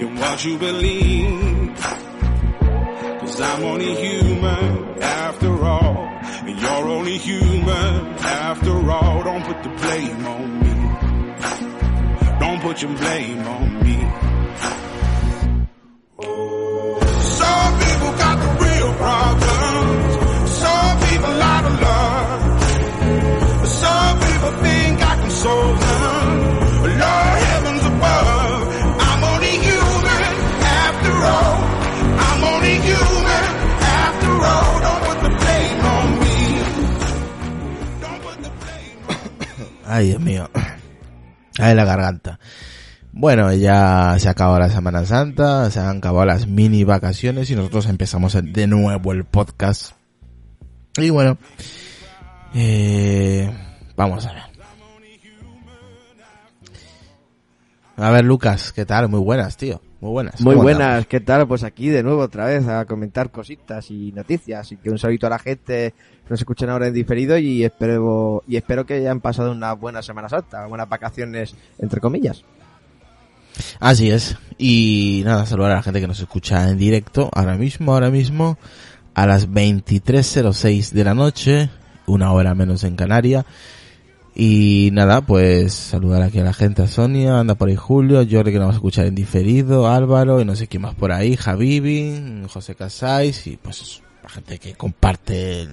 in what you believe? Cause I'm only human after all. And you're only human after all. Don't put the blame on me. Don't put your blame on me. Some people got the real problems. Some people out of love. Some people think I can solve them. Ay, Dios mío. Ay, la garganta. Bueno, ya se acabó la Semana Santa, se han acabado las mini vacaciones y nosotros empezamos de nuevo el podcast. Y bueno, eh, vamos a ver. A ver, Lucas, ¿qué tal? Muy buenas, tío. Muy buenas. Muy ¿Cómo buenas, andamos? ¿qué tal? Pues aquí de nuevo otra vez a comentar cositas y noticias y que un saludo a la gente que nos escuchen ahora en diferido y espero y espero que hayan pasado una buena Semana Santa, buenas vacaciones entre comillas. Así es. Y nada, saludar a la gente que nos escucha en directo ahora mismo, ahora mismo, a las 23.06 de la noche, una hora menos en Canaria. Y nada, pues saludar aquí a la gente, a Sonia, anda por ahí Julio, Jordi que nos va a escuchar en diferido, Álvaro y no sé quién más por ahí, Javibi, José Casais y pues la gente que comparte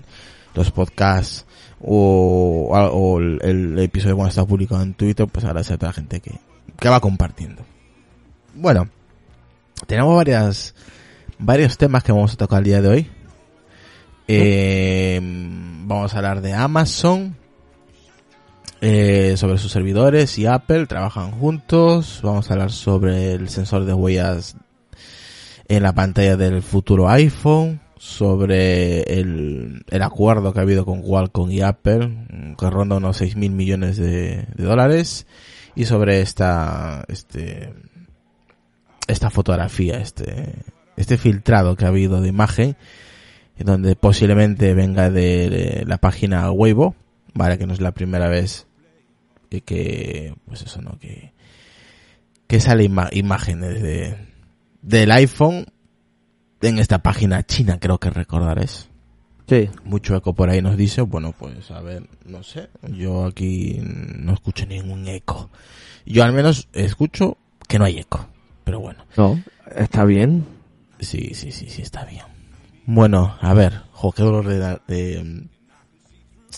los podcasts o, o el, el episodio cuando está publicado en Twitter, pues agradecer a toda la gente que, que va compartiendo. Bueno, tenemos varias, varios temas que vamos a tocar el día de hoy. Eh, vamos a hablar de Amazon, eh, sobre sus servidores y Apple trabajan juntos. Vamos a hablar sobre el sensor de huellas en la pantalla del futuro iPhone, sobre el, el acuerdo que ha habido con Qualcomm y Apple, mm, que ronda unos 6 mil millones de, de dólares, y sobre esta, este, esta fotografía, este, este filtrado que ha habido de imagen, en donde posiblemente venga de la página Weibo, vale, que no es la primera vez que, que pues eso, ¿no? Que, que sale ima- imágenes de, del iPhone en esta página china, creo que recordaréis. Sí. Mucho eco por ahí nos dice, bueno, pues a ver, no sé, yo aquí no escucho ningún eco. Yo al menos escucho que no hay eco, pero bueno. No, está bien. Sí, sí, sí, sí, está bien. Bueno, a ver, jo, qué dolor de, de,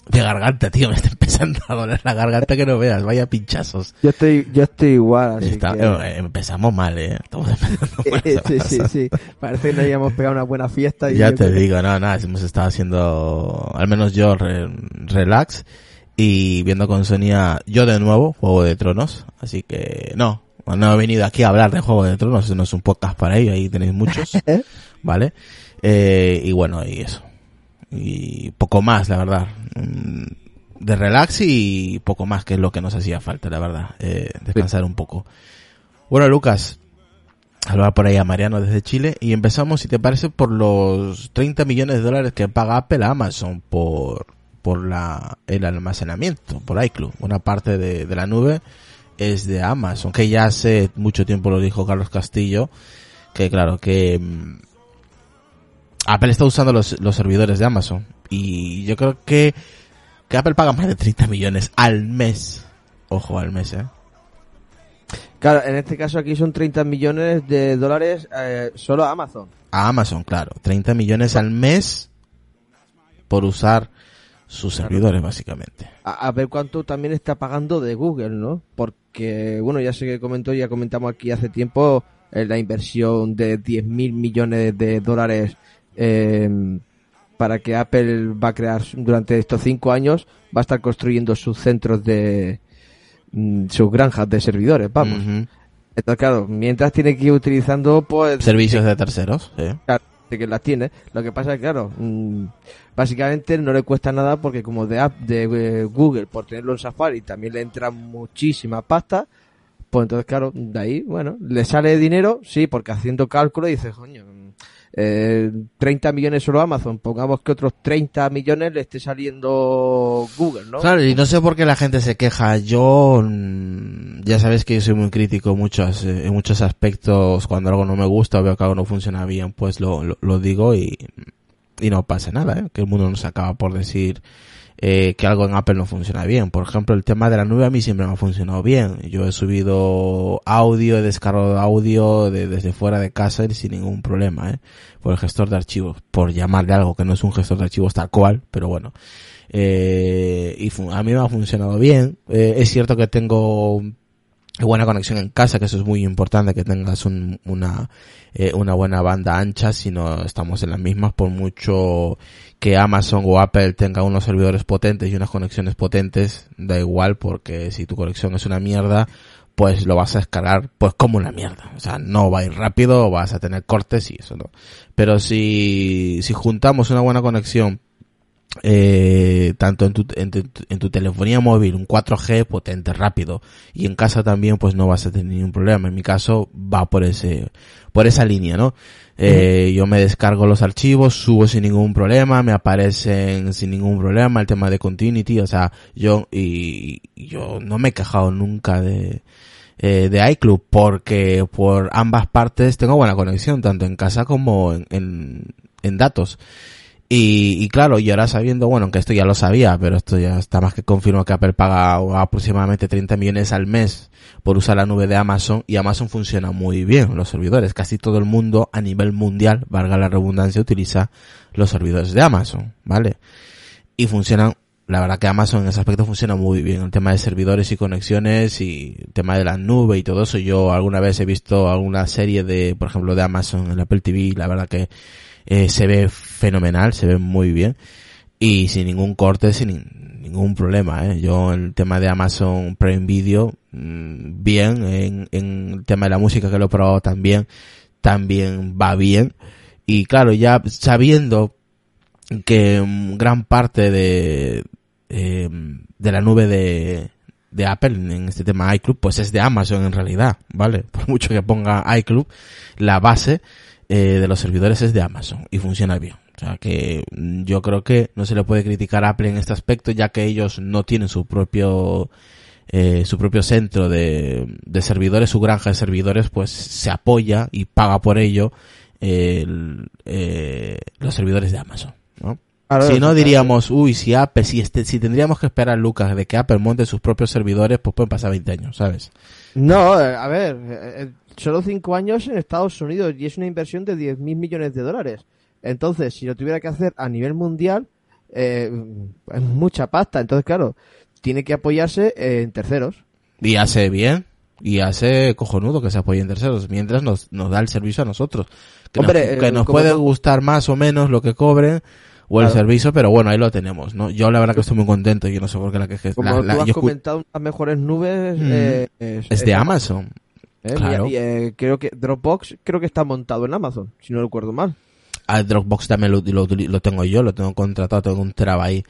de garganta, tío, me está empezando a doler la garganta que no veas, vaya pinchazos. Yo estoy yo estoy igual, así Está- que eh, empezamos mal, eh. Estamos empezando mal sí, sí, sí. Parece que nos habíamos pegado una buena fiesta y Ya te creo digo, no, nada, hemos estado haciendo, al menos yo, re- relax y viendo con Sonia, yo de nuevo, Juego de Tronos, así que no, no he venido aquí a hablar de Juego de Tronos, no es un podcast para ello, ahí tenéis muchos, ¿vale? Eh, y bueno, y eso. Y poco más, la verdad. Mm, De relax y poco más, que es lo que nos hacía falta, la verdad. Eh, descansar un poco. Bueno, Lucas, hablar por ahí a Mariano desde Chile y empezamos, si te parece, por los 30 millones de dólares que paga Apple a Amazon por, por la, el almacenamiento, por iCloud. Una parte de, de la nube es de Amazon, que ya hace mucho tiempo lo dijo Carlos Castillo, que claro, que mm, Apple está usando los, los servidores de Amazon y yo creo que, que Apple paga más de 30 millones al mes. Ojo al mes, eh. Claro, en este caso aquí son 30 millones de dólares eh, solo a Amazon. A Amazon, claro. 30 millones al mes por usar sus servidores, básicamente. A, a ver cuánto también está pagando de Google, ¿no? Porque, bueno, ya sé que comentó, ya comentamos aquí hace tiempo eh, la inversión de 10 mil millones de dólares eh, para que Apple va a crear durante estos cinco años, va a estar construyendo sus centros de, mm, sus granjas de servidores, vamos. Ujú. Entonces, claro, mientras tiene que ir utilizando, pues, Servicios de terceros, sí. Claro, de que las tiene. Lo que pasa es que, claro, mm, básicamente no le cuesta nada porque como de app de eh, Google, por tenerlo en Safari, también le entra muchísima pasta, pues entonces, claro, de ahí, bueno, le sale dinero, sí, porque haciendo cálculo dices, coño, eh, 30 millones solo Amazon, pongamos que otros 30 millones le esté saliendo Google, ¿no? Claro, y no sé por qué la gente se queja. Yo, mm, ya sabes que yo soy muy crítico en muchos, eh, en muchos aspectos. Cuando algo no me gusta o veo que algo no funciona bien, pues lo, lo, lo digo y, y no pasa nada, ¿eh? Que el mundo no se acaba por decir eh, que algo en Apple no funciona bien. Por ejemplo, el tema de la nube a mí siempre me ha funcionado bien. Yo he subido audio, he descargado audio de- desde fuera de casa y sin ningún problema, ¿eh? Por el gestor de archivos, por llamarle algo que no es un gestor de archivos tal cual, pero bueno. Eh, y a mí me ha funcionado bien. Eh, es cierto que tengo buena conexión en casa, que eso es muy importante, que tengas un- una, eh, una buena banda ancha, si no estamos en las mismas, por mucho que Amazon o Apple tenga unos servidores potentes y unas conexiones potentes, da igual, porque si tu conexión es una mierda, pues lo vas a descargar pues como una mierda. O sea, no va a ir rápido, vas a tener cortes y eso no. Pero si, si juntamos una buena conexión eh, tanto en tu, en, tu, en tu telefonía móvil, un 4G potente, rápido, y en casa también, pues no vas a tener ningún problema. En mi caso, va por ese, por esa línea, ¿no? Eh, Yo me descargo los archivos, subo sin ningún problema, me aparecen sin ningún problema, el tema de continuity, o sea, yo, y, yo no me he quejado nunca de, eh, de iClub porque por ambas partes tengo buena conexión, tanto en casa como en, en, en datos. Y, y claro, y ahora sabiendo, bueno, aunque esto ya lo sabía, pero esto ya está más que confirmado que Apple paga aproximadamente 30 millones al mes por usar la nube de Amazon y Amazon funciona muy bien los servidores. Casi todo el mundo a nivel mundial, valga la redundancia, utiliza los servidores de Amazon, ¿vale? Y funcionan, la verdad que Amazon en ese aspecto funciona muy bien. El tema de servidores y conexiones y el tema de la nube y todo eso. Yo alguna vez he visto alguna serie de, por ejemplo, de Amazon en Apple TV, la verdad que eh, se ve fenomenal, se ve muy bien y sin ningún corte, sin nin- ningún problema. ¿eh? Yo el tema de Amazon Prime Video, mm, bien, en, en el tema de la música que lo he probado también, también va bien. Y claro, ya sabiendo que mm, gran parte de, eh, de la nube de, de Apple en este tema iClub, pues es de Amazon en realidad, ¿vale? Por mucho que ponga iClub, la base eh, de los servidores es de Amazon y funciona bien. O sea que mm, yo creo que no se le puede criticar a Apple en este aspecto, ya que ellos no tienen su propio eh, su propio centro de, de servidores, su granja de servidores, pues se apoya y paga por ello el, eh, los servidores de Amazon. Claro, si no diríamos, uy, si Apple, si este, si tendríamos que esperar, Lucas, de que Apple monte sus propios servidores, pues pueden pasar 20 años, ¿sabes? No, eh, a ver, eh, eh, solo cinco años en Estados Unidos y es una inversión de 10 mil millones de dólares. Entonces, si lo tuviera que hacer a nivel mundial, eh, es mucha pasta. Entonces, claro, tiene que apoyarse en terceros. Y hace bien, y hace cojonudo que se apoye en terceros, mientras nos, nos da el servicio a nosotros. Que Hombre, nos, que nos puede gustar más o menos lo que cobren, o el Claro. servicio, pero bueno, ahí lo tenemos, ¿no? Yo la verdad que estoy muy contento, yo no sé por qué la que Como la- la- tú has yo comentado, las mejores nubes Mm. eh, es, es de Amazon. ¿eh? claro. Y, y, eh, creo que Dropbox creo que está montado en Amazon, si no recuerdo mal. A Dropbox también lo, lo, lo tengo yo, lo tengo contratado, tengo un Tera ahí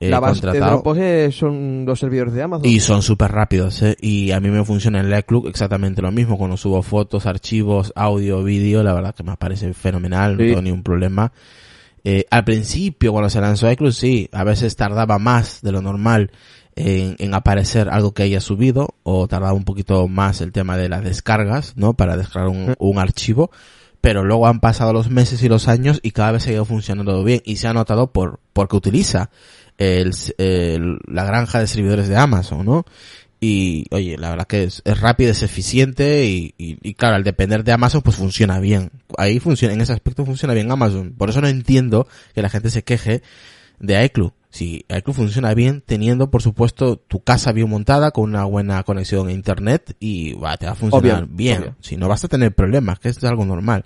eh, la base de contratado. Dropbox eh, son los servidores de Amazon. Y son súper rápidos, ¿eh? Y a mí me funciona en iCloud exactamente lo mismo. Cuando subo fotos, archivos, audio, vídeo, la verdad que me parece fenomenal, no Sí. tengo ningún problema. Eh, al principio, cuando se lanzó iCloud, sí, a veces tardaba más de lo normal en, en aparecer algo que haya subido, o tardaba un poquito más el tema de las descargas, ¿no? Para descargar un, un archivo. Pero luego han pasado los meses y los años y cada vez ha ido funcionando bien y se ha notado por, porque utiliza el, el- la granja de servidores de Amazon, ¿no? Y, oye, la verdad que es, es rápido, es eficiente y, y, y claro, al depender de Amazon, pues funciona bien. Ahí funciona, en ese aspecto funciona bien Amazon. Por eso no entiendo que la gente se queje de iCloud. Si iCloud funciona bien, teniendo, por supuesto, tu casa bien montada, con una buena conexión a internet y va, te va a funcionar Obvio, bien. obvio. Si no vas a tener problemas, que es algo normal.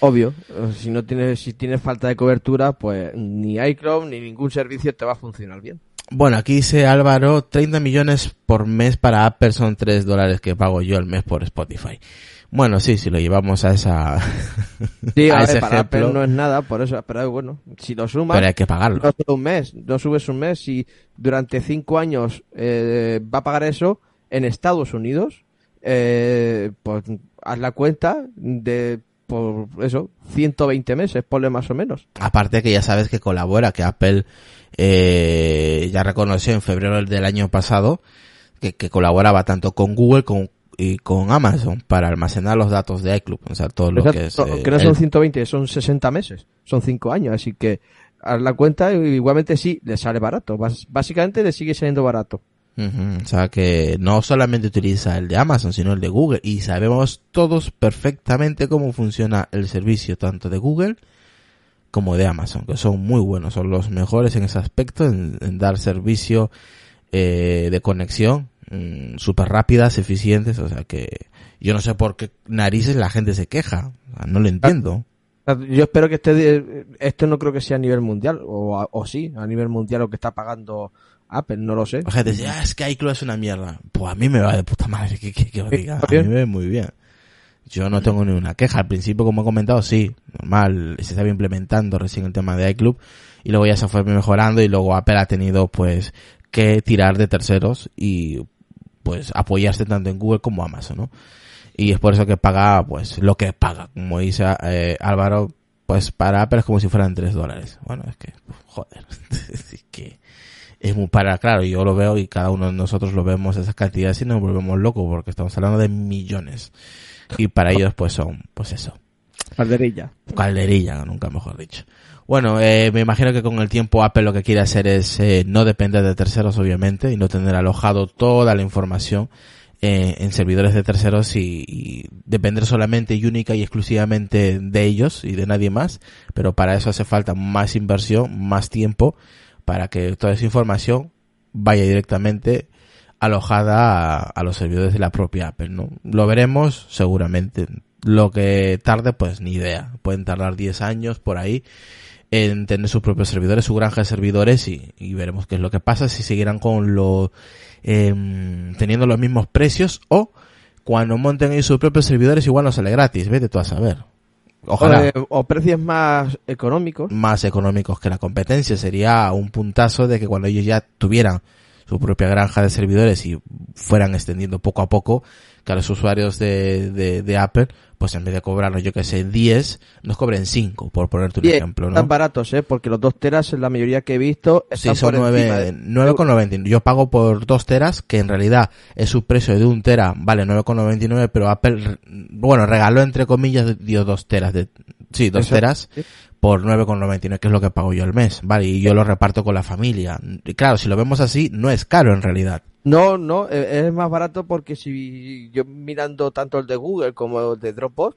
Obvio, si no tienes, si tienes falta de cobertura, pues ni iCloud ni ningún servicio te va a funcionar bien. Bueno, aquí dice Álvaro, 30 millones por mes para Apple son 3 dólares que pago yo al mes por Spotify. Bueno, sí, si lo llevamos a esa... Sí, a, a ver, ese para Apple ejemplo. no es nada, por eso, pero bueno, si lo sumas, Pero hay que pagarlo. no solo un mes, no subes un mes, si durante cinco años eh, va a pagar eso en Estados Unidos, eh, pues haz la cuenta de, por eso, 120 meses, ponle más o menos. Aparte que ya sabes que colabora, que Apple eh, ya reconoció en febrero del año pasado que, que colaboraba tanto con Google con, y con Amazon para almacenar los datos de iCloud, o sea, todo lo Exacto, que es... eh, que no el- son 120, son 60 meses, son cinco años, así que haz la cuenta igualmente sí, le sale barato, básicamente le sigue saliendo barato. Ujú, O sea que no solamente utiliza el de Amazon, sino el de Google. Y sabemos todos perfectamente cómo funciona el servicio tanto de Google como de Amazon, que son muy buenos, son los mejores en ese aspecto, en, en dar servicio eh, de conexión súper rápidas, eficientes. O sea que yo no sé por qué narices la gente se queja. O sea, no lo entiendo. Yo espero que este, esto no creo que sea a nivel mundial, o, o sí, a nivel mundial lo que está pagando Apple, no lo sé. La gente dice, ah, es que iCloud es una mierda. Pues a mí me va de puta madre que, que, que diga. A mí me va muy bien. Yo no tengo ni una queja. Al principio, como he comentado, sí, normal, se estaba implementando recién el tema de iClub y luego ya se fue mejorando y luego Apple ha tenido pues que tirar de terceros y pues apoyarse tanto en Google como Amazon, ¿no? Y es por eso que paga pues lo que paga. Como dice eh, Álvaro, pues para Apple es como si fueran 3 dólares. Bueno, es que, joder, es que es muy para, claro, yo lo veo y cada uno de nosotros lo vemos esas cantidades y nos volvemos locos porque estamos hablando de millones. Y para ellos pues son, pues eso, Calderilla. calderilla, nunca mejor dicho. Bueno, eh, me imagino que con el tiempo Apple lo que quiere hacer es eh, no depender de terceros, obviamente, y no tener alojado toda la información eh, en servidores de terceros y, y depender solamente y única y exclusivamente de ellos y de nadie más. Pero para eso hace falta más inversión, más tiempo, para que toda esa información vaya directamente alojada a, a los servidores de la propia Apple, ¿no? Lo veremos seguramente. Lo que tarde, pues ni idea. Pueden tardar 10 años por ahí en tener sus propios servidores, su granja de servidores y, y veremos qué es lo que pasa, si seguirán con lo, em, teniendo los mismos precios o cuando monten ahí sus propios servidores igual no sale gratis, vete tú a saber. Ojalá Eh, o precios más económicos. más económicos que la competencia. Sería un puntazo de que cuando ellos ya tuvieran su propia granja de servidores y fueran extendiendo poco a poco, que a los usuarios de, de, de Apple, pues en vez de cobrarnos, yo que sé, 10, nos cobren 5, por ponerte un Y ejemplo, están ¿no? baratos, ¿eh? Porque los dos teras, en la mayoría que he visto, Sí, están son por encima 9, de- 9,99. Yo pago por 2 teras, que en realidad es su precio de un tera, vale 9,99, pero Apple, bueno, regaló entre comillas, dio 2 teras de, sí, 2 Exacto. teras Sí. Por 9,99, que es lo que pago yo al mes, vale, y yo lo reparto con la familia. Y claro, si lo vemos así, no es caro en realidad. No, no, eh, es más barato porque si yo mirando tanto el de Google como el de Dropbox,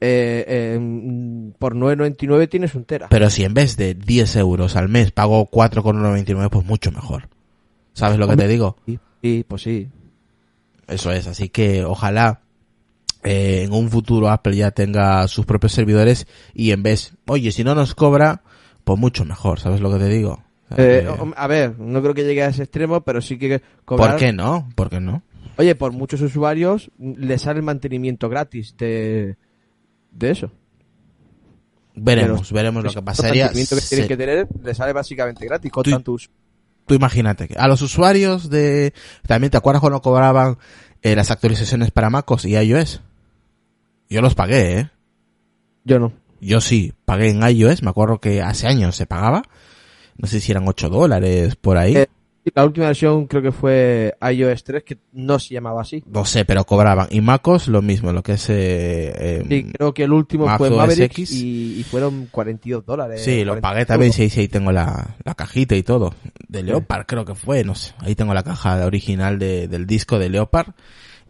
eh, eh, por 9.99 tienes un tera. Pero si en vez de 10 euros al mes pago 4,99, pues mucho mejor. ¿Sabes lo que te digo? Sí, sí, pues sí. Eso es, así que ojalá eh, en un futuro Apple ya tenga sus propios servidores y en vez, oye, si no nos cobra, pues mucho mejor, ¿sabes lo que te digo? Eh, a ver, no creo que llegue a ese extremo, pero sí que cobrar... ¿Por qué no? ¿Por qué no? Oye, por muchos usuarios mm, le sale el mantenimiento gratis de, de eso. Veremos, Pero veremos lo que el pasaría. mantenimiento que Se- tienen que tener le sale básicamente gratis con Tú- tantos... Tú imagínate, que a los usuarios de... También te acuerdas cuando cobraban eh, las actualizaciones para MacOS y iOS. Yo los pagué, ¿eh? Yo no. Yo sí, pagué en iOS, me acuerdo que hace años se pagaba. No sé si eran 8 dólares por ahí. Eh, La última versión creo que fue iOS 3, que no se llamaba así. No sé, pero cobraban. Y MacOS lo mismo, lo que es... Eh, eh, Sí, creo que el último Mac fue Maverick X. y, y fueron 42 dólares. Sí, lo 40 pagué también, sí, sí, ahí tengo la, la cajita y todo. De Leopard creo que fue, no sé. Ahí tengo la caja original de, del disco de Leopard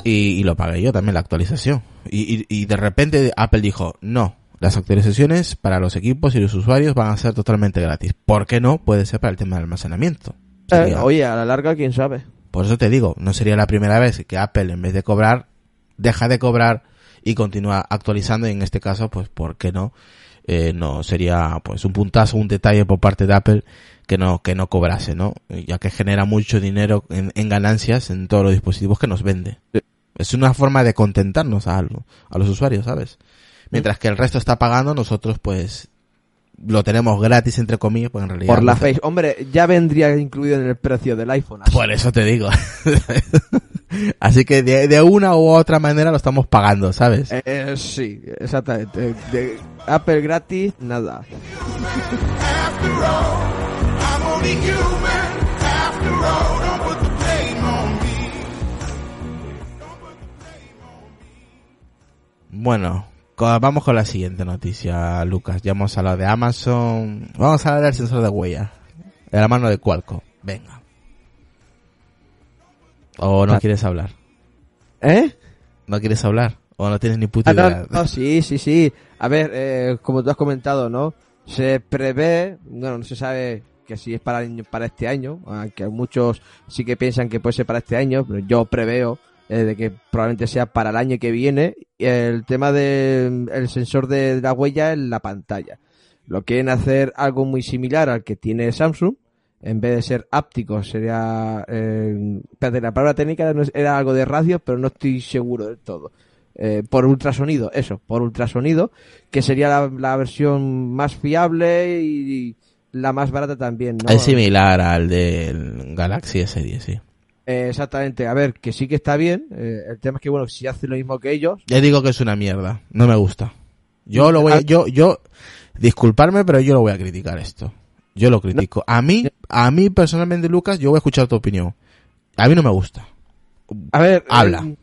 y, y lo pagué yo también, la actualización. Y, y, y de repente Apple dijo, no, las actualizaciones para los equipos y los usuarios van a ser totalmente gratis. ¿Por qué no? Puede ser para el tema del almacenamiento. Eh, oye, a la larga, quién sabe. por eso te digo, no sería la primera vez que Apple en vez de cobrar, deja de cobrar y continúa actualizando y en este caso, pues, ¿por qué no? eh, no sería pues un puntazo, un detalle por parte de Apple que no que no cobrase, ¿no? Ya que genera mucho dinero en, en ganancias en todos los dispositivos que nos vende. Es una forma de contentarnos a, algo, a los usuarios, ¿sabes? Mientras que el resto está pagando, nosotros pues lo tenemos gratis entre comillas, pues en realidad. Por la no- Face. Hombre, ya vendría incluido en el precio del iPhone. así. Por eso te digo. Así que de, de una u otra manera lo estamos pagando, ¿sabes? Eh, eh, sí, exactamente. De Apple gratis, nada. After all, I'm only human. After all, don't put the blame on me. Bueno, vamos con la siguiente noticia, Lucas. Ya hemos hablado de Amazon. Vamos a hablar del sensor de huella. De la mano de Qualcomm. Venga. ¿O no Ah. quieres hablar? ¿Eh? ¿No quieres hablar? ¿O no tienes ni puta Ah, no, idea? no, sí, sí, sí. A ver, eh, como tú has comentado, ¿no? Se prevé, bueno, no se sabe que si es para, para este año, aunque muchos sí que piensan que puede ser para este año, pero yo preveo eh, de que probablemente sea para el año que viene el tema del el sensor de la huella en la pantalla. Lo quieren hacer algo muy similar al que tiene Samsung, en vez de ser áptico, sería... Eh, la palabra técnica era, era algo de radio, pero no estoy seguro del todo. Eh, por ultrasonido, eso, por ultrasonido, que sería la, la versión más fiable y la más barata también, ¿no? Es similar al del Galaxy S10, sí. Eh, exactamente, a ver, que sí que está bien. eh, el tema es que, bueno, si hace lo mismo que ellos, Ya digo que es una mierda. No me gusta. Yo lo voy a, Ah. yo, yo, disculparme, pero yo lo voy a criticar esto. Yo lo critico. A mí, a mí personalmente, Lucas, yo voy a escuchar tu opinión. A mí no me gusta. A ver, Habla. eh,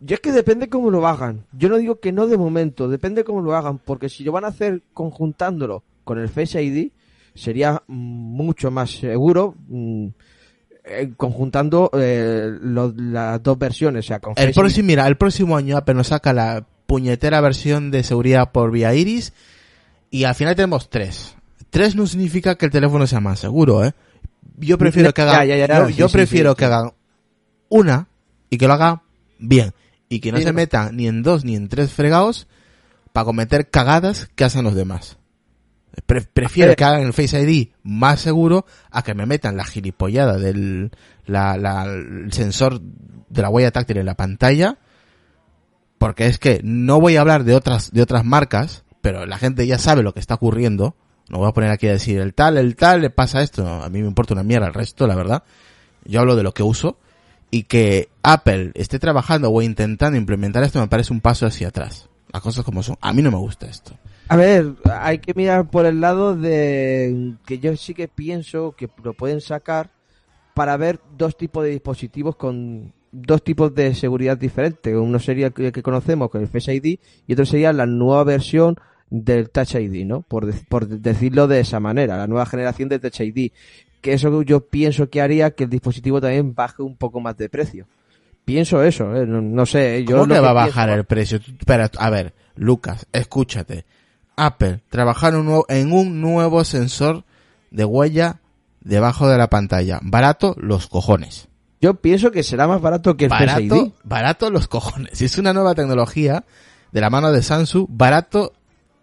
yo es que depende cómo lo hagan. Yo no digo que no de momento, depende cómo lo hagan, porque si lo van a hacer conjuntándolo con el Face ID, sería mucho más seguro mm, eh, conjuntando eh, lo- las dos versiones, o sea, con El próximo, mira, el próximo año Apple nos saca la puñetera versión de seguridad por vía iris y al final tenemos tres. Tres no significa que el teléfono sea más seguro, ¿eh? Yo prefiero que haga, Ya, ya, ya, yo, sí, yo sí, prefiero sí, que hagan una y que lo haga bien y que no se meta ni en dos ni en tres fregados para cometer cagadas que hacen los demás. Pre- prefiero ver. que hagan el Face ID más seguro a que me metan la gilipollada del la, la- el sensor de la huella táctil en la pantalla porque es que no voy a hablar de otras de otras marcas pero la gente ya sabe lo que está ocurriendo. No voy a poner aquí a decir el tal el tal le pasa esto. No, a mí me importa una mierda el resto la verdad. Yo hablo de lo que uso y que Apple esté trabajando o intentando implementar esto me parece un paso hacia atrás. Las cosas como son. A mí no me gusta esto A ver, hay que mirar por el lado de que yo sí que pienso que lo pueden sacar para ver dos tipos de dispositivos con dos tipos de seguridad diferentes. Uno sería el que que conocemos con el Face ID y otro sería la nueva versión del Touch ID, ¿no? Por, dec- por decirlo de esa manera, la nueva generación de Touch ID. Que eso yo pienso que haría que el dispositivo también baje un poco más de precio. Pienso eso, ¿eh? no, no sé. Yo ¿Cómo que va a pienso- bajar el precio? Espera, a ver, Lucas, escúchate. Apple, trabajar un nuevo- en un nuevo sensor de huella debajo de la pantalla. Barato, los cojones. Yo pienso que será más barato que el Face ID. Barato, barato, los cojones. Si es una nueva tecnología de la mano de Samsung, barato,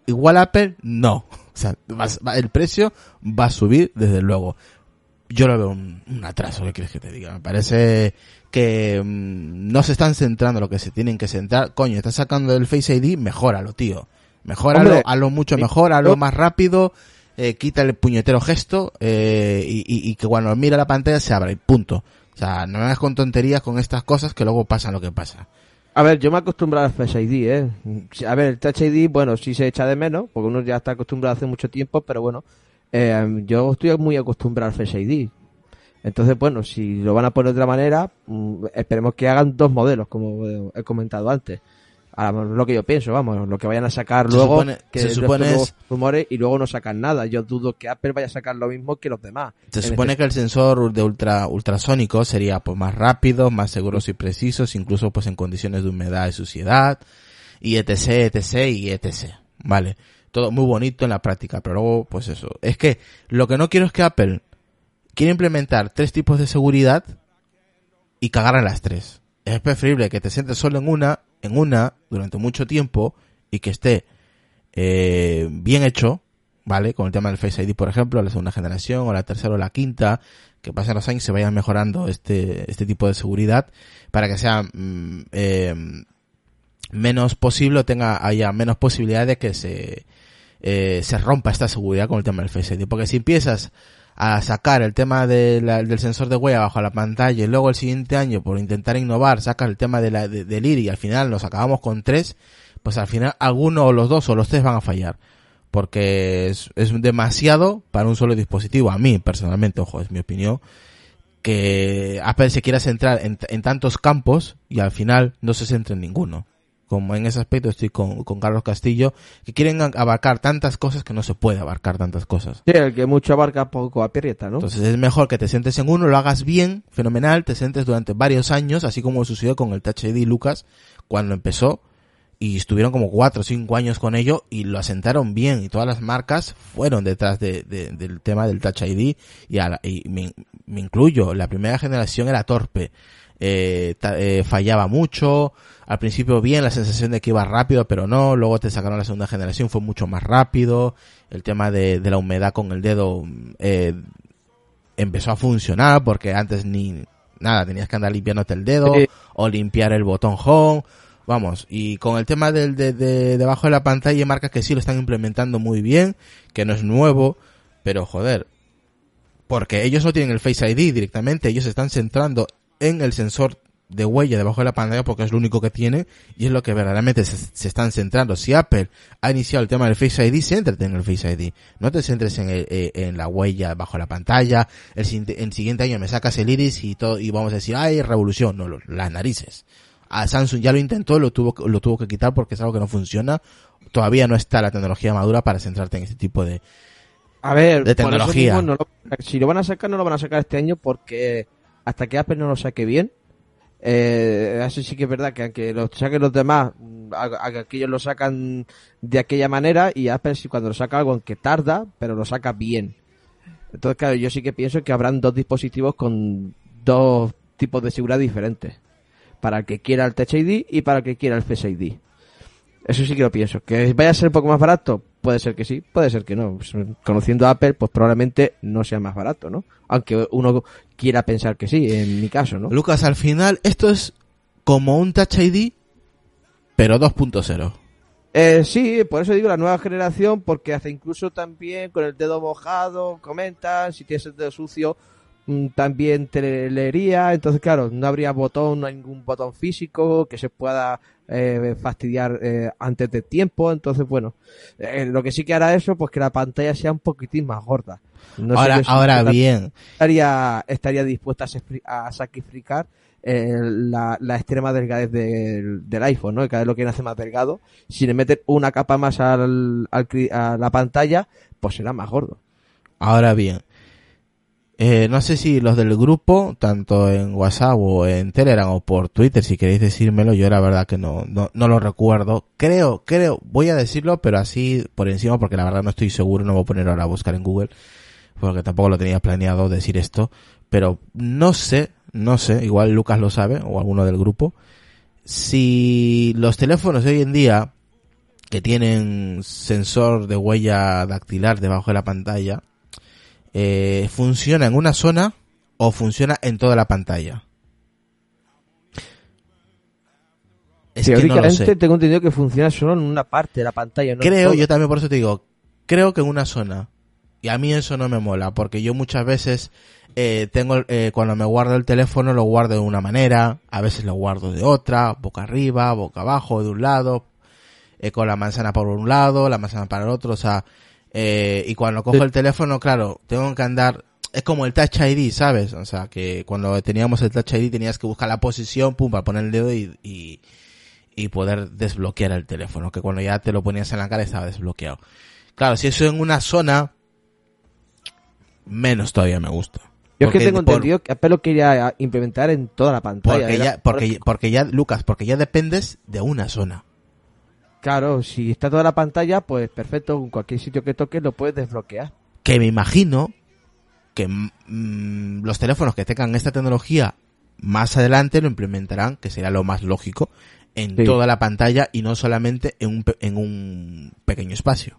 igual Apple, no. O sea, el precio va a subir desde luego. Yo lo veo un, un atraso, ¿qué quieres que te diga? Me parece que mm, no se están centrando en lo que se tienen que centrar. Coño, estás sacando el Face ID, mejóralo, tío. Mejóralo, hazlo mucho eh, mejor, hazlo más rápido, eh, quita el puñetero gesto eh, y, y- y que cuando mira la pantalla se abra y punto. O sea, no me hagas con tonterías con estas cosas que luego pasan lo que pasa. A ver, yo me he acostumbrado al Face ID, ¿eh? A ver, el Touch ID, bueno, sí se echa de menos, porque uno ya está acostumbrado hace mucho tiempo, pero bueno, eh, yo estoy muy acostumbrado al Face ID. Entonces, bueno, si lo van a poner de otra manera, mm, esperemos que hagan dos modelos, como he comentado antes. A lo lo que yo pienso, vamos, lo que vayan a sacar Se luego, supone- que se supone es- rumores y luego no sacan nada. Yo dudo que Apple vaya a sacar lo mismo que los demás. Se supone este- que el sensor de ultra ultrasónico sería pues más rápido, más seguros y precisos, incluso pues en condiciones de humedad y suciedad, y etc, etc y etc. Vale. Todo muy bonito en la práctica, pero luego pues eso. Es que lo que no quiero es que Apple quiera implementar tres tipos de seguridad y cagar en las tres. Es preferible que te sientes solo en una, en una, durante mucho tiempo, y que esté eh, bien hecho, ¿vale? Con el tema del Face ID, por ejemplo, la segunda generación o la tercera o la quinta, que pasen los años se vayan mejorando este, este tipo de seguridad para que sea mm, eh, menos posible o tenga, haya menos posibilidad de que se, eh, se rompa esta seguridad con el tema del Face ID. Porque si empiezas a sacar el tema del sensor de huella bajo la pantalla y luego el siguiente año por intentar innovar sacas el tema de la, de- del IR y al final nos acabamos con tres, pues al final alguno o los dos o los tres van a fallar. Porque es, es demasiado para un solo dispositivo. A mí, personalmente, ojo, es mi opinión. Que Apple se quiera centrar en, en tantos campos y al final no se centra en ninguno. Como en ese aspecto estoy con, con Carlos Castillo, que quieren abarcar tantas cosas que no se puede abarcar tantas cosas. Sí, el que mucho abarca poco aprieta, ¿no? Entonces es mejor que te centres en uno, lo hagas bien, fenomenal, te centres durante varios años, así como sucedió con el Touch ID Lucas cuando empezó y estuvieron como cuatro o cinco años con ello y lo asentaron bien y todas las marcas fueron detrás de, de- del tema del Touch ID y, a la- y me, me incluyo, la primera generación era torpe, eh, eh, fallaba mucho, al principio bien la sensación de que iba rápido pero no, luego te sacaron la segunda generación, fue mucho más rápido, el tema de, de la humedad con el dedo eh, empezó a funcionar porque antes ni nada, tenías que andar limpiándote el dedo Sí. o limpiar el botón home. Vamos, y con el tema del de, de- debajo de la pantalla marcas que sí lo están implementando muy bien, que no es nuevo, pero joder, porque ellos no tienen el Face ID directamente, ellos se están centrando en el sensor de huella debajo de la pantalla porque es lo único que tienen y es lo que verdaderamente se, se están centrando. Si Apple ha iniciado el tema del Face ID, céntrate en el Face ID. No te centres en, el- eh, en la huella bajo la pantalla. El, siguiente- el siguiente año me sacas el iris y todo y vamos a decir, ay, revolución. No, lo- las narices. A Samsung ya lo intentó, lo tuvo, que- lo tuvo que quitar porque es algo que no funciona. Todavía no está la tecnología madura para centrarte en este tipo de, A ver, de por eso tecnología. mismo no lo- si lo van a sacar, no lo van a sacar este año porque hasta que Apple no lo saque bien, eh, así sí que es verdad que aunque lo saquen los demás, mm, a- a- que ellos lo sacan de aquella manera y Apple sí cuando lo saca algo aunque tarda, pero lo saca bien. Entonces, claro, yo sí que pienso que habrán dos dispositivos con dos tipos de seguridad diferentes. Para el que quiera el Touch ID y para el que quiera el Face ID. Eso sí que lo pienso. ¿Que vaya a ser un poco más barato? Puede ser que sí, puede ser que no. Pues, Conociendo a Apple, pues probablemente no sea más barato, ¿no? Aunque uno quiera pensar que sí, en mi caso, ¿no? Lucas, al final, esto es como un Touch ID, pero 2.0. Eh, sí, por eso digo la nueva generación, porque hace incluso también con el dedo mojado, comentan, si tienes el dedo sucio, mm, también te leería, entonces claro, no habría botón, no hay ningún botón físico que se pueda eh, fastidiar eh, antes de tiempo, entonces bueno, eh, lo que sí que hará eso, pues que la pantalla sea un poquitín más gorda. No ahora, ahora bien, estaría, estaría dispuesta a, sacrificar eh, la, la extrema delgadez del, del iPhone, ¿no? Que cada vez lo quieren hacer más delgado. Si le meten una capa más al, al a la pantalla, pues será más gordo. ahora bien. Eh, no sé si los del grupo, tanto en WhatsApp o en Telegram o por Twitter, si queréis decírmelo, yo la verdad que no, no, no lo recuerdo. Creo, creo, voy a decirlo, pero así por encima, porque la verdad no estoy seguro, no voy a poner ahora a buscar en Google, porque tampoco lo tenía planeado decir esto, pero no sé, no sé, igual Lucas lo sabe, o alguno del grupo, si los teléfonos hoy en día, que tienen sensor de huella dactilar debajo de la pantalla, eh, funciona en una zona o funciona en toda la pantalla. Es que no lo Teóricamente sé. tengo entendido que funciona solo en una parte de la pantalla. No Creo, yo también por eso te digo, creo que en una zona. Y a mí eso no me mola, porque yo muchas veces eh, tengo, eh, cuando me guardo el teléfono lo guardo de una manera, a veces lo guardo de otra, boca arriba, boca abajo, de un lado, eh, con la manzana por un lado, la manzana para el otro, o sea, eh, y cuando cojo el teléfono, claro, tengo que andar, es como el Touch ID, ¿sabes? O sea, que cuando teníamos el Touch ID tenías que buscar la posición, pum, para poner el dedo y, y, y poder desbloquear el teléfono, que cuando ya te lo ponías en la cara estaba desbloqueado. Claro, si eso en una zona, menos todavía me gusta. Yo es que tengo por- entendido que Apple lo quería implementar en toda la pantalla. porque ya, porque, porque ya, Lucas, porque ya dependes de una zona. Claro, si está toda la pantalla, pues perfecto, en cualquier sitio que toques lo puedes desbloquear. Que me imagino que mm, los teléfonos que tengan esta tecnología más adelante lo implementarán, que sería lo más lógico, en Sí. toda la pantalla y no solamente en un, en un pequeño espacio.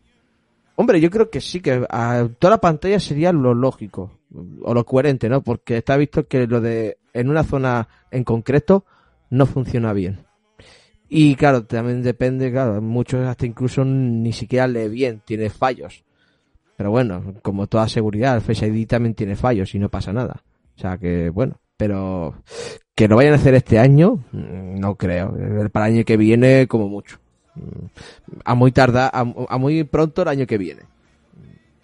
Hombre, yo creo que sí, que a toda la pantalla sería lo lógico o lo coherente, ¿no? Porque está visto que lo de en una zona en concreto no funciona bien. Y claro, también depende, claro, muchos hasta incluso ni siquiera lee bien, tiene fallos. Pero bueno, como toda seguridad, el Face ID también tiene fallos y no pasa nada. O sea que, bueno, pero que lo vayan a hacer este año, mm, no creo. Para el año que viene, como mucho. Mm, A muy tarda, a, muy pronto el año que viene.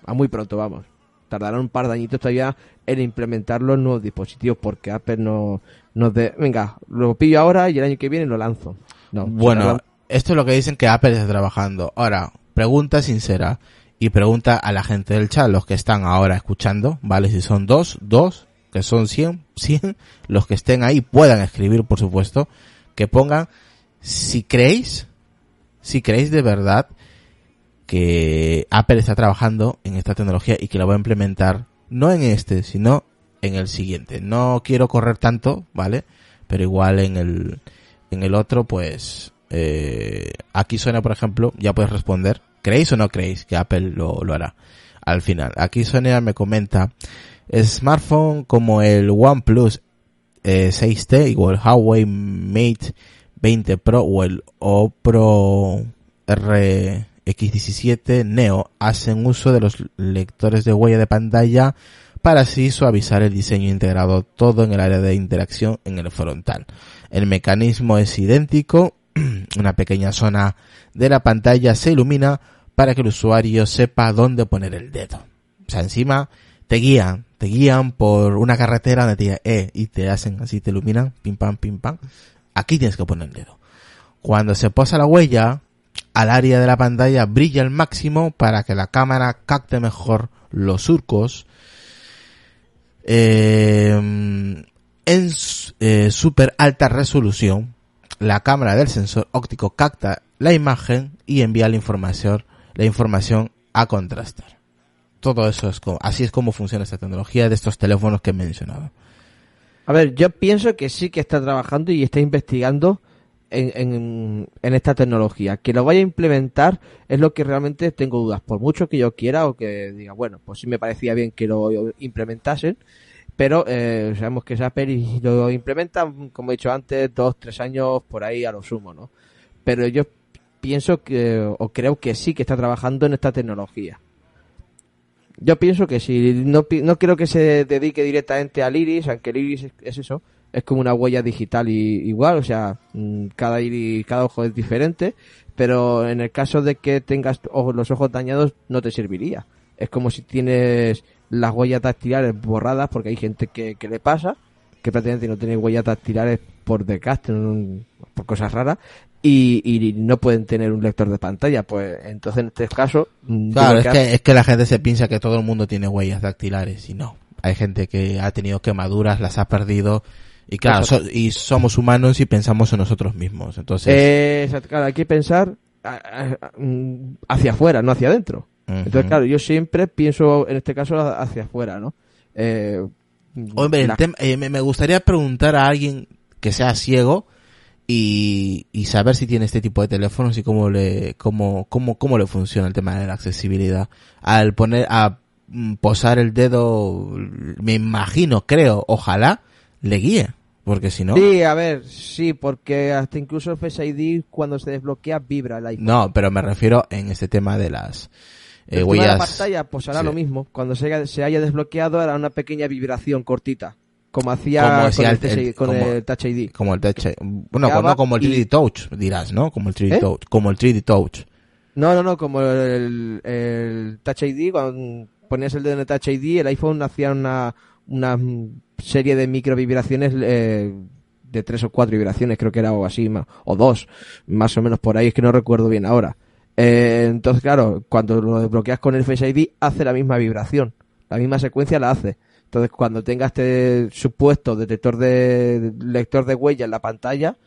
A muy pronto, vamos. Tardarán un par de añitos todavía en implementarlo en nuevos dispositivos porque Apple no nos de, venga, lo pillo ahora y el año que viene lo lanzo. No, Bueno, esto es lo que dicen que Apple está trabajando. Ahora, pregunta sincera y pregunta a la gente del chat, los que están ahora escuchando, ¿vale? Si son dos, dos, que son 100, 100, los que estén ahí puedan escribir, por supuesto, que pongan si creéis, si creéis de verdad que Apple está trabajando en esta tecnología y que la va a implementar no en este, sino en el siguiente. No quiero correr tanto, ¿vale? Pero igual en el en el otro, pues eh, aquí suena, por ejemplo, ya puedes responder. ¿Creéis o no creéis que Apple lo, hará? Al final, aquí Sonia me comenta, smartphone como el OnePlus eh, 6T o el Huawei Mate 20 Pro o el Opro RX17 Neo hacen uso de los lectores de huella de pantalla para así suavizar el diseño integrado todo en el área de interacción en el frontal. El mecanismo es idéntico, una pequeña zona de la pantalla se ilumina para que el usuario sepa dónde poner el dedo. O sea, encima te guían, te guían por una carretera donde te digan, eh, y te hacen así, te iluminan, pim pam, pim pam. Aquí tienes que poner el dedo. Cuando se posa la huella, al área de la pantalla brilla al máximo para que la cámara capte mejor los surcos. Eh, en eh, super alta resolución, la cámara del sensor óptico capta la imagen y envía la información, la información a contrastar. Todo eso es como, así es como funciona esta tecnología de estos teléfonos que he mencionado. A ver, yo pienso que sí que está trabajando y está investigando en, en, en esta tecnología. Que lo vaya a implementar es lo que realmente tengo dudas. Por mucho que yo quiera o que diga, bueno, pues sí me parecía bien que lo implementasen, pero eh, sabemos que Apple lo implementan, como he dicho antes, dos, tres años por ahí a lo sumo, ¿no? Pero yo pienso que, o creo que sí que está trabajando en esta tecnología. Yo pienso que sí, no, no creo que se dedique directamente al iris, aunque el iris es, es eso, es como una huella digital y, igual, o sea, mm, cada iris, cada ojo es diferente, pero en el caso de que tengas ojos- los ojos dañados no te serviría. Es como si tienes las huellas dactilares borradas, porque hay gente que, que le pasa, que prácticamente no tiene huellas dactilares por desgaste, por cosas raras, y, y no pueden tener un lector de pantalla. Pues entonces en este caso, mm, Claro, es que, es que la gente se piensa que todo el mundo tiene huellas dactilares y no. Hay gente que ha tenido quemaduras, las ha perdido y claro, so- y somos humanos y pensamos en nosotros mismos. Entonces, Eh, claro, hay que pensar mm, hacia afuera, no hacia adentro. Entonces, claro, yo siempre pienso, en este caso, hacia afuera, ¿no? Eh, Hombre, el la- tema- eh, me me gustaría preguntar a alguien que sea ciego y, y saber si tiene este tipo de teléfonos y cómo le, cómo, cómo, cómo le funciona el tema de la accesibilidad. Al poner, a mm, posar el dedo, me imagino, creo, ojalá, le guíe. Porque si no, Sí, a ver, sí, porque hasta incluso el Face ID cuando se desbloquea vibra el iPhone. no, pero me refiero en este tema de las eh, de la pantalla, pues hará Sí. lo mismo. Cuando se haya, se haya desbloqueado, hará una pequeña vibración cortita. Como hacía Como con, el, el- con como- el Touch ID. Como el touch, bueno, no como el 3D y- Touch, dirás, ¿no? Como el 3D ¿Eh? Touch, como el 3D Touch. No, no, no, como el, el Touch ID, cuando ponías el dedo en el Touch ID, el iPhone hacía una, una serie de micro vibraciones eh, de tres o cuatro vibraciones, creo que era o así, o dos, más o menos por ahí, es que no recuerdo bien ahora. Eh, entonces, claro, cuando lo desbloqueas con el Face ID, hace la misma vibración, la misma secuencia la hace. Entonces, cuando tenga este supuesto detector de lector de huella en la pantalla,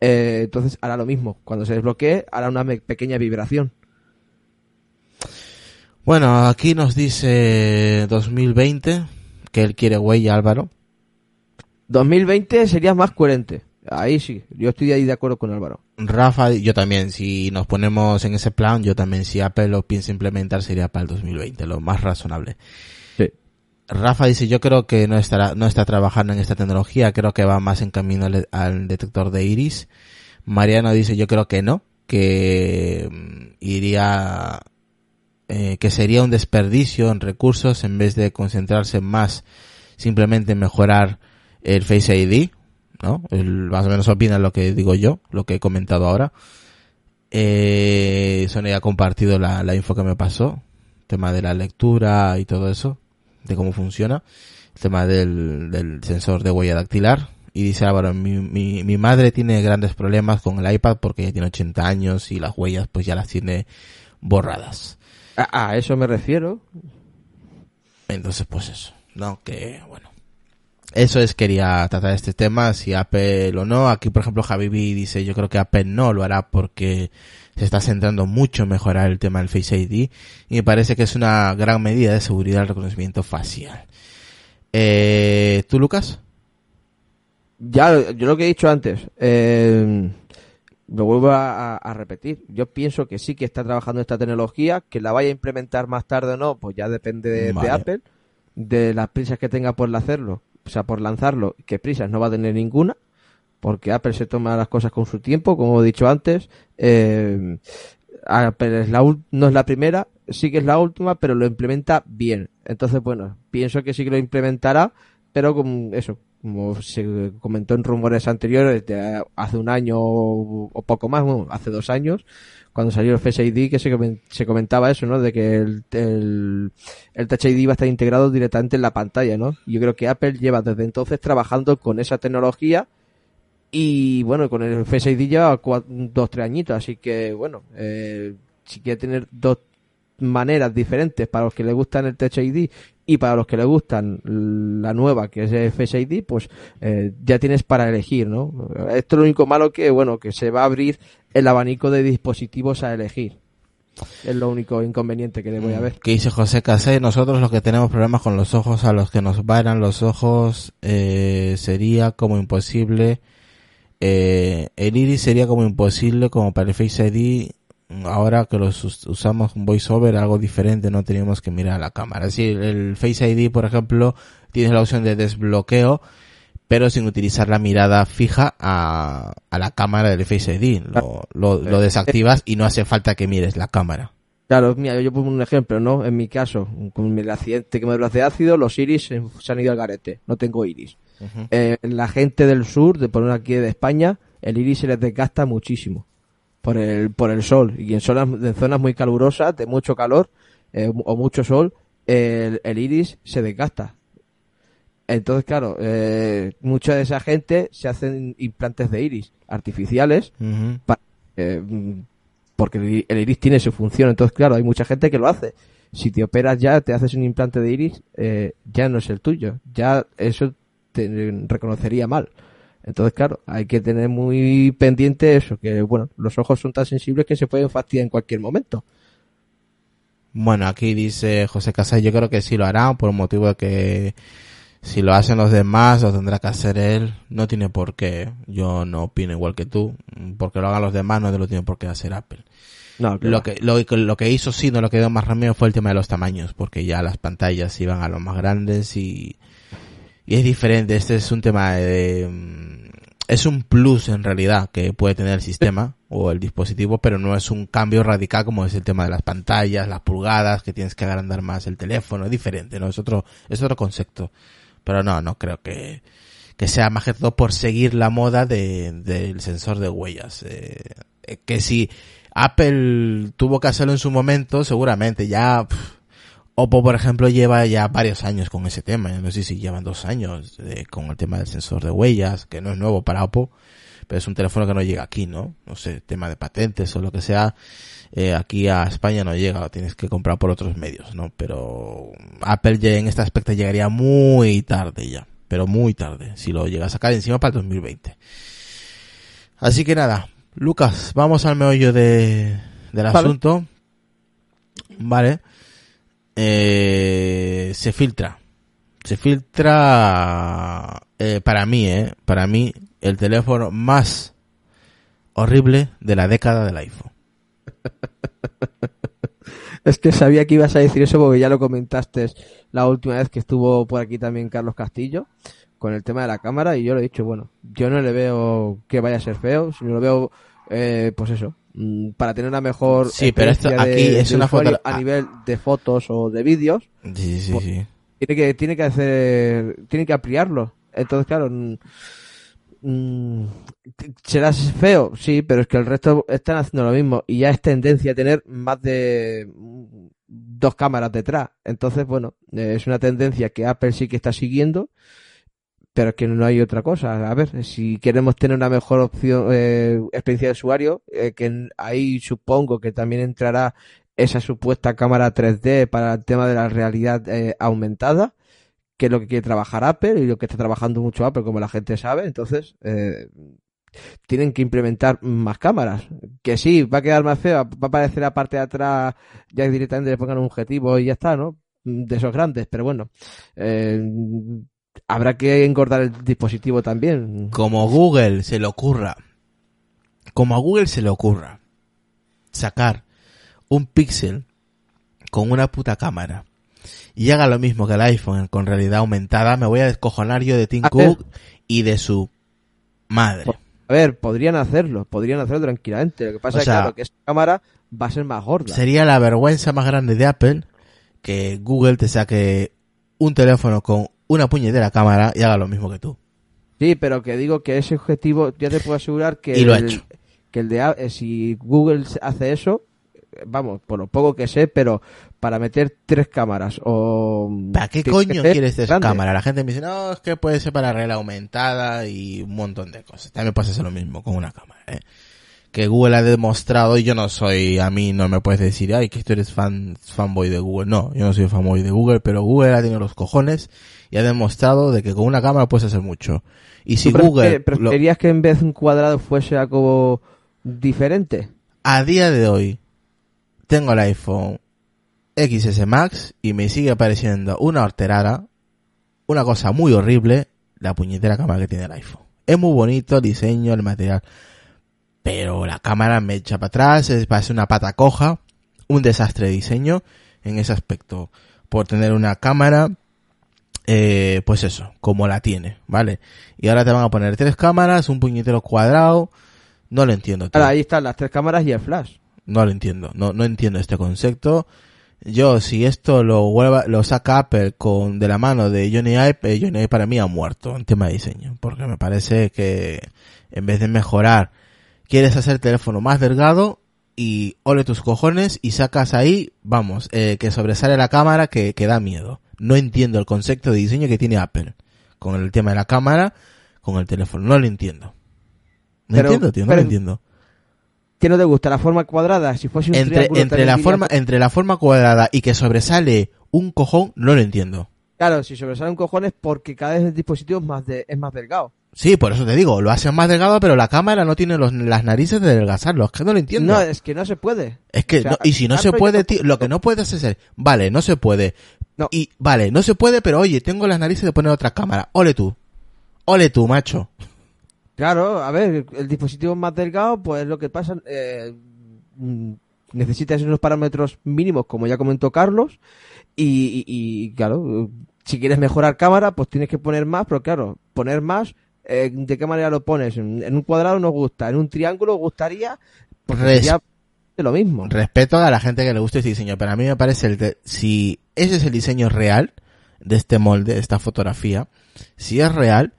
eh, entonces hará lo mismo. Cuando se desbloquee, hará una pequeña vibración. Bueno, aquí nos dice 2020 que él quiere huella, Álvaro. 2020 sería más coherente. Ahí sí, yo estoy ahí de acuerdo con Álvaro. Rafa, yo también, si nos ponemos en ese plan, yo también, si Apple lo piensa implementar, sería para el 2020, lo más razonable. Sí. Rafa dice, yo creo que no estará, no está trabajando en esta tecnología, creo que va más en camino al, al detector de iris. Mariano dice, yo creo que no, que mm, iría, eh, que sería un desperdicio en recursos en vez de concentrarse más simplemente en mejorar el Face ID, ¿no? El, más o menos opina lo que digo yo, lo que he comentado ahora. Eh, Sonia ha compartido la, la info que me pasó, tema de la lectura y todo eso, de cómo funciona, el tema del, del sensor de huella dactilar. Y dice Álvaro, mi, mi, mi madre tiene grandes problemas con el iPad porque ya tiene 80 años y las huellas pues ya las tiene borradas. A, a eso me refiero. Entonces pues eso, ¿no? Que bueno. Eso es, quería tratar este tema, si Apple o no. Aquí, por ejemplo, Javi B dice, yo creo que Apple no lo hará porque se está centrando mucho en mejorar el tema del Face ID y me parece que es una gran medida de seguridad el reconocimiento facial. Eh, ¿Tú, Lucas? Ya, yo lo que he dicho antes, eh, lo vuelvo a, a repetir. Yo pienso que sí que está trabajando esta tecnología, que la vaya a implementar más tarde o no, pues ya depende de, Vale. de Apple, de las prisas que tenga por hacerlo, o sea, por lanzarlo, que prisas no va a tener ninguna, porque Apple se toma las cosas con su tiempo, como he dicho antes. Eh, Apple es la no es la primera, sí que es la última, pero lo implementa bien. Entonces, bueno, pienso que sí que lo implementará, pero con eso, como se comentó en rumores anteriores, de hace un año o poco más, bueno, hace dos años, cuando salió el Face ID, que se, se comentaba eso, ¿no? De que el, el, el Touch ID va a estar integrado directamente en la pantalla, ¿no? Yo creo que Apple lleva desde entonces trabajando con esa tecnología y bueno, con el Face ID lleva cua- dos, tres añitos, así que bueno, eh, si quiere tener dos maneras diferentes para los que le gustan el Touch ID y para los que le gustan la nueva que es el Face ID, pues eh, ya tienes para elegir, ¿no? Esto es lo único malo que, bueno, que se va a abrir el abanico de dispositivos a elegir. Es lo único inconveniente que le voy a ver. Que dice José Casé, nosotros los que tenemos problemas con los ojos, a los que nos bailan los ojos, eh, sería como imposible, eh, el iris sería como imposible como para el Face ID, ahora que los us- usamos un voiceover, algo diferente, no tenemos que mirar a la cámara. Decir, el Face ID, por ejemplo, tienes la opción de desbloqueo, pero sin utilizar la mirada fija a, a la cámara del Face ID. Lo, lo, lo desactivas y no hace falta que mires la cámara. Claro, mira, yo pongo un ejemplo, ¿no? En mi caso, con el accidente que me dio hace ácido, los iris se han ido al garete. No tengo iris. Eh, la gente del sur, de poner aquí de España, el iris se les desgasta muchísimo por el, por el sol. Y en zonas, en zonas muy calurosas, de mucho calor eh, o mucho sol, el, el iris se desgasta. Entonces, claro, eh, mucha de esa gente se hacen implantes de iris artificiales Ujú. eh, porque el iris tiene su función. Entonces, claro, hay mucha gente que lo hace. Si te operas ya, te haces un implante de iris, eh, ya no es el tuyo. Ya eso te reconocería mal. Entonces, claro, hay que tener muy pendiente eso, que bueno, los ojos son tan sensibles que se pueden fastidiar en cualquier momento. Bueno, aquí dice José Casay, yo creo que sí lo hará por motivo de que si lo hacen los demás lo tendrá que hacer él. No tiene por qué. Yo no opino igual que tú. Porque lo hagan los demás no te lo tiene por qué hacer Apple. No, Lo que, lo, que- lo que hizo sí, no lo que dio más remedio fue el tema de los tamaños, porque ya las pantallas iban a los más grandes y, y es diferente. Este es un tema de, mm, es un plus en realidad que puede tener el sistema o el dispositivo, pero no es un cambio radical como es el tema de las pantallas, las pulgadas, que tienes que agrandar más el teléfono, es diferente, ¿no? Es otro, es otro concepto. Pero no, no creo que, que sea más que todo por seguir la moda de, del sensor de huellas. Eh, eh, que si Apple tuvo que hacerlo en su momento, seguramente ya, Oppo por ejemplo lleva ya varios años con ese tema, no sé si llevan dos años eh, con el tema del sensor de huellas, que no es nuevo para Oppo, pero es un teléfono que no llega aquí, ¿no? No sé, tema de patentes o lo que sea, eh, aquí a España no llega, tienes que comprar por otros medios, ¿no? Pero Apple en este aspecto llegaría muy tarde ya, pero muy tarde, si lo llega a sacar encima para el 2020. Así que nada, Lucas, vamos al meollo de, del Vale. asunto. Vale. Eh, se filtra. Se filtra, eh, para mí, eh, para mí, el teléfono más horrible de la década del iPhone. Es que sabía que ibas a decir eso porque ya lo comentaste la última vez que estuvo por aquí también Carlos Castillo con el tema de la cámara y yo lo he dicho, bueno, yo no le veo que vaya a ser feo, sino lo veo, eh, pues eso, mm, para tener una mejor Sí, pero esto aquí es una foto- a nivel de fotos o de vídeos, Sí, sí, Pues- sí. tiene que tiene que hacer tiene que ampliarlo entonces claro mm, serás feo sí pero es que el resto están haciendo lo mismo y ya es tendencia a tener más de mm, dos cámaras detrás. Entonces bueno eh, es una tendencia que Apple sí que está siguiendo pero es que no hay otra cosa. A ver si queremos tener una mejor opción eh, experiencia de usuario eh, que ahí supongo que también entrará esa supuesta cámara 3D para el tema de la realidad eh, aumentada, que es lo que quiere trabajar Apple y lo que está trabajando mucho Apple, como la gente sabe. Entonces, eh, tienen que implementar más cámaras. Que sí, va a quedar más feo, va a aparecer la parte de atrás, ya directamente le pongan un objetivo y ya está, ¿no? De esos grandes, pero bueno. eh, habrá que engordar el dispositivo también. Como Google se le ocurra, como a Google se le ocurra sacar un Pixel con una puta cámara y haga lo mismo que el iPhone con realidad aumentada, me voy a descojonar yo de Tim A ver. Cook y de su madre. A ver, podrían hacerlo, podrían hacerlo tranquilamente. Lo que pasa O es sea, claro, que esta cámara va a ser más gorda. Sería la vergüenza más grande de Apple que Google te saque un teléfono con una puñetera cámara y haga lo mismo que tú. Sí, pero que digo que ese objetivo, ya te puedo asegurar que Y lo ha el, hecho. que el de eh, si Google hace eso, vamos, por lo poco que sé, pero para meter tres cámaras o ¿Para qué coño quieres esa grande. cámara? La gente me dice, no, es que puede ser para realidad aumentada y un montón de cosas. También pasa hacer lo mismo con una cámara, ¿eh? Que Google ha demostrado, y yo no soy, a mí no me puedes decir, ay, que tú eres fan, fanboy de Google. No, yo no soy fanboy de Google, pero Google ha tenido los cojones y ha demostrado de que con una cámara puedes hacer mucho. Y si ¿Tú prefiere- Google, lo- preferirías que en vez de un cuadrado fuese algo diferente? a día de hoy, tengo el iPhone XS Max y me sigue apareciendo una horterada, una cosa muy horrible, la puñetera cámara que tiene el iPhone. Es muy bonito el diseño, el material, pero la cámara me echa para atrás, es parece una pata coja, un desastre de diseño en ese aspecto. Por tener una cámara, eh, pues eso, como la tiene, ¿vale? Y ahora te van a poner tres cámaras, un puñetero cuadrado, no lo entiendo. tío. Ahora, ahí están las tres cámaras y el flash. No lo entiendo, no, no entiendo este concepto. Yo, si esto lo vuelva, lo saca Apple con, de la mano de Johnny Ive, eh, Johnny Ive para mí ha muerto en tema de diseño. Porque me parece que, en vez de mejorar, quieres hacer el teléfono más delgado y ole tus cojones y sacas ahí, vamos, eh, que sobresale la cámara que, que da miedo. No entiendo el concepto de diseño que tiene Apple con el tema de la cámara, con el teléfono. No lo entiendo. No Pero- entiendo, tío, no pero- lo entiendo ¿Qué no te gusta? ¿La forma cuadrada? Si fuese un entre, triángulo, entre la forma entre la forma cuadrada y que sobresale un cojón no lo entiendo Claro, si sobresale un cojón es porque cada vez el dispositivo es más, de, es más delgado. sí por eso te digo lo hacen más delgado pero la cámara no tiene los, las narices de adelgazarlo es que no lo entiendo No, es que no se puede. es que o sea, no- y si no se puede tío, lo que no puedes es ser vale no se puede No. y vale no se puede pero oye tengo las narices de poner otra cámara ole tú ole tú macho Claro, a ver, el dispositivo más delgado, pues lo que pasa, eh, mm, necesitas unos parámetros mínimos, como ya comentó Carlos, y, y- y, claro, si quieres mejorar cámara, pues tienes que poner más, pero claro, poner más, eh, ¿de qué manera lo pones? En, en un cuadrado nos gusta, en un triángulo gustaría, pues sería lo mismo. respeto a la gente que le guste este diseño, pero a mí me parece el de- si ese es el diseño real de este molde, de esta fotografía, si es real,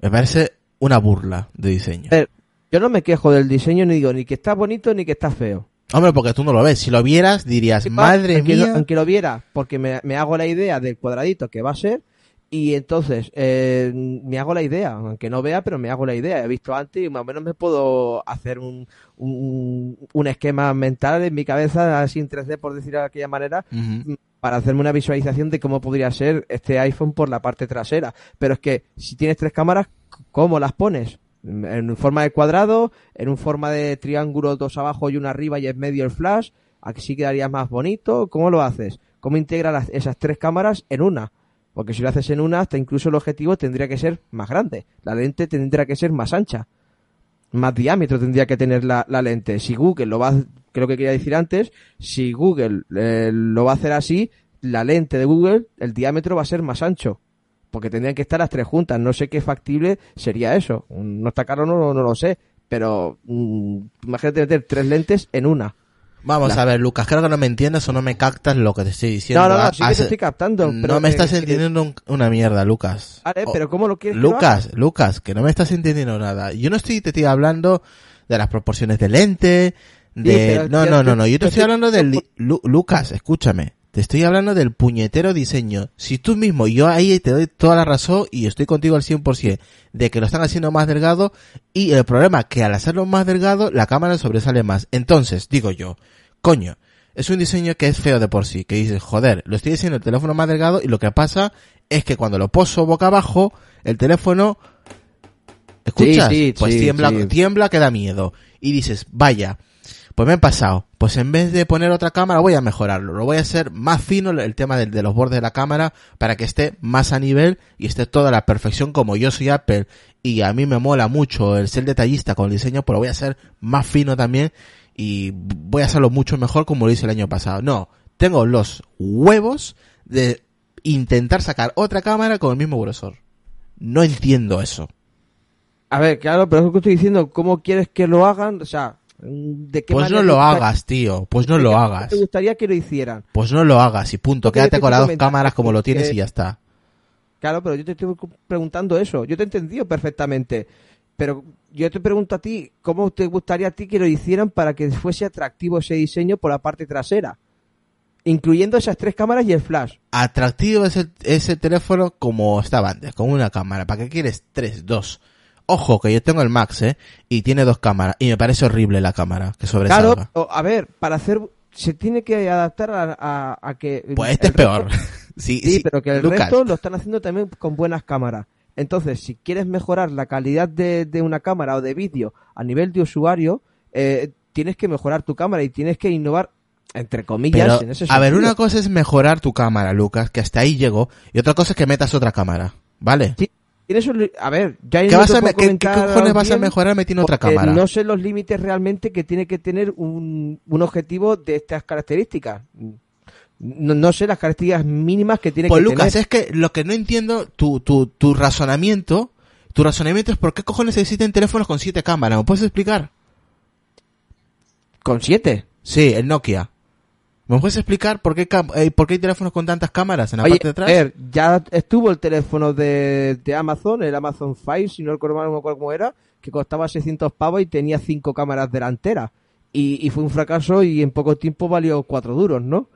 me parece una burla de diseño. Ver, yo no me quejo del diseño, ni digo ni que está bonito ni que está feo. Hombre, porque tú no lo ves. Si lo vieras, dirías, Sí, madre aunque mía. Lo, aunque lo viera, porque me, me hago la idea del cuadradito que va a ser, y entonces eh, me hago la idea, aunque no vea, pero me hago la idea. He visto antes y más o menos me puedo hacer un, un, un esquema mental en mi cabeza, así en 3D, por decirlo de aquella manera, para hacerme una visualización de cómo podría ser este iPhone por la parte trasera. Pero es que si tienes tres cámaras, ¿cómo las pones? En forma de cuadrado, en un forma de triángulo, dos abajo y una arriba y en medio el flash, así quedaría más bonito. ¿Cómo lo haces? ¿Cómo integras esas tres cámaras en una? Porque si lo haces en una, hasta incluso el objetivo tendría que ser más grande. La lente tendría que ser más ancha. Más diámetro tendría que tener la, lente. Si Google lo va, a- creo que quería decir antes, si Google eh, lo va a hacer así, la lente de Google, el diámetro va a ser más ancho. Porque tendrían que estar las tres juntas. No sé qué factible sería eso. No está caro, no, no lo sé. Pero mm, imagínate meter tres lentes en una. Vamos La- a ver, Lucas, creo que no me entiendes o no me captas lo que te estoy diciendo. No, no, no, Ah, sí que te estoy captando. No me que- estás que- entendiendo un- una mierda, Lucas. Vale, pero ¿cómo lo quieres que lo haga? Lucas, Lucas, que no me estás entendiendo nada. Yo no estoy te estoy hablando de las proporciones de lente, de... pero no, yo no, no, no, yo te estoy hablando del... Lucas, escúchame. Te estoy hablando del puñetero diseño. Si tú mismo, yo ahí te doy toda la razón y estoy contigo al 100% de que lo están haciendo más delgado y el problema es que al hacerlo más delgado la cámara sobresale más. Entonces, digo yo, coño, es un diseño que es feo de por sí, que dices, joder, lo estoy haciendo el teléfono más delgado y lo que pasa es que cuando lo poso boca abajo, el teléfono, escuchas, Sí, sí, pues sí, tiembla, tiembla que da miedo. Y dices, vaya, pues me he pasado, pues en vez de poner otra cámara voy a mejorarlo, lo voy a hacer más fino el tema de, los bordes de la cámara para que esté más a nivel y esté toda la perfección como yo soy Apple y a mí me mola mucho el ser detallista con el diseño, pero lo voy a hacer más fino también y voy a hacerlo mucho mejor como lo hice el año pasado. No, tengo los huevos de intentar sacar otra cámara con el mismo grosor. No entiendo eso. A ver, claro, pero es lo que estoy diciendo. ¿Cómo quieres que lo hagan? O sea, ¿de qué Pues no lo hagas, tío. Pues no lo hagas. ¿Te gustaría que lo hicieran? Pues no lo hagas y punto. Porque Quédate te con las dos cámaras como lo tienes que- y ya está. Claro, pero yo te estoy preguntando eso. Yo te he entendido perfectamente. Pero yo te pregunto a ti, ¿cómo te gustaría a ti que lo hicieran para que fuese atractivo ese diseño por la parte trasera? Incluyendo esas tres cámaras y el flash. Atractivo ese, ese teléfono como estaba antes, con una cámara. ¿Para qué quieres tres? Dos. Ojo, que yo tengo el Max, ¿eh? Y tiene dos cámaras. Y me parece horrible la cámara que sobresalga. Claro, a ver, para hacer... Se tiene que adaptar a, a- a que... Pues este es peor. sí, Sí, sí, pero que el Lucas, resto lo están haciendo también con buenas cámaras. Entonces, si quieres mejorar la calidad de, de una cámara o de vídeo a nivel de usuario, eh, tienes que mejorar tu cámara y tienes que innovar, entre comillas, Pero, en ese a ver, sentido. una cosa es mejorar tu cámara, Lucas, que hasta ahí llegó. Y otra cosa es que metas otra cámara. ¿Vale? Sí, tienes un a ver, ya ¿Qué, no vas te a qué- cojones vas a mejorar metiendo otra cámara? No sé los límites realmente que tiene que tener un, un objetivo de estas características. No, no sé las características mínimas que tiene Pues que Lucas, tener. es que lo que no entiendo, tu, tu, tu razonamiento, tu razonamiento es por qué cojones existen teléfonos con siete cámaras. ¿Me puedes explicar? Con siete. Sí, el Nokia. ¿Me puedes explicar por qué, cam- eh, por qué hay teléfonos con tantas cámaras en la Oye, parte de atrás? a ver, ya estuvo el teléfono de, de Amazon, el Amazon Fire, si no recuerdo mal, no cómo era, que costaba 600 pavos y tenía cinco cámaras delanteras. Y, y fue un fracaso y en poco tiempo valió cuatro duros, ¿no?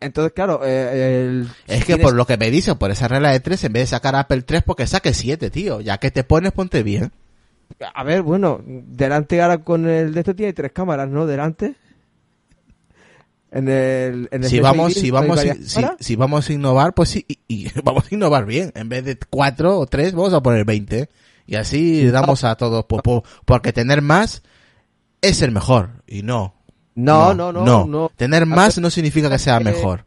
Entonces, claro, eh, el- es que por lo que me dicen, por esa regla de tres, en vez de sacar Apple 3, porque saque 7, tío. Ya que te pones, ponte bien. A ver, bueno, delante ahora con el de esto tiene tres cámaras, ¿no? Delante. En el, en el Si vamos, si vamos, si, cámaras. si vamos a innovar, pues sí, y, y vamos a innovar bien. En vez de 4 o 3, vamos a poner 20. Y así damos a todos, po- po- porque tener más es el mejor. Y no. No, no, no, no. Tener más no significa que sea mejor.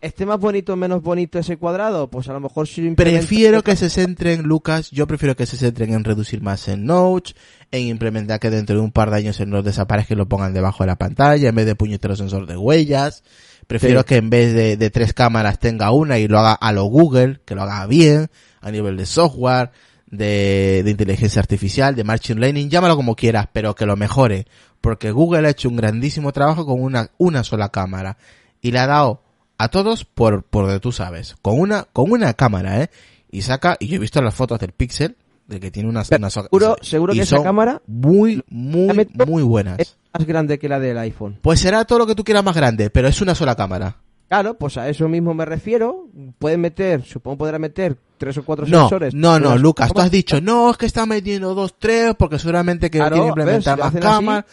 ¿Esté más bonito o menos bonito ese cuadrado? Pues a lo mejor si Prefiero que se centren, Lucas, yo prefiero que se centren en reducir más en notch, en implementar que dentro de un par de años en los desaparezca y lo pongan debajo de la pantalla en vez de puñetero sensor de huellas. Prefiero Sí. que en vez de, de tres cámaras tenga una y lo haga a lo Google, que lo haga bien, a nivel de software, de, de inteligencia artificial, de machine learning, llámalo como quieras, pero que lo mejore. Porque Google ha hecho un grandísimo trabajo con una, una sola cámara. Y le ha dado a todos por, por donde tú sabes. Con una, con una cámara, eh. Y saca, y yo he visto las fotos del Pixel, de que tiene unas, unas seguro- seguro que esa cámara muy, muy, muy buenas. es más grande que la del iPhone. Pues será todo lo que tú quieras más grande, pero es una sola cámara. Claro, pues a eso mismo me refiero. Pueden meter, supongo podrá meter tres o cuatro No, sensores. no, no, Lucas, tú has dicho, no, es que está metiendo dos, tres, porque seguramente que Claro, implementar si más cámaras.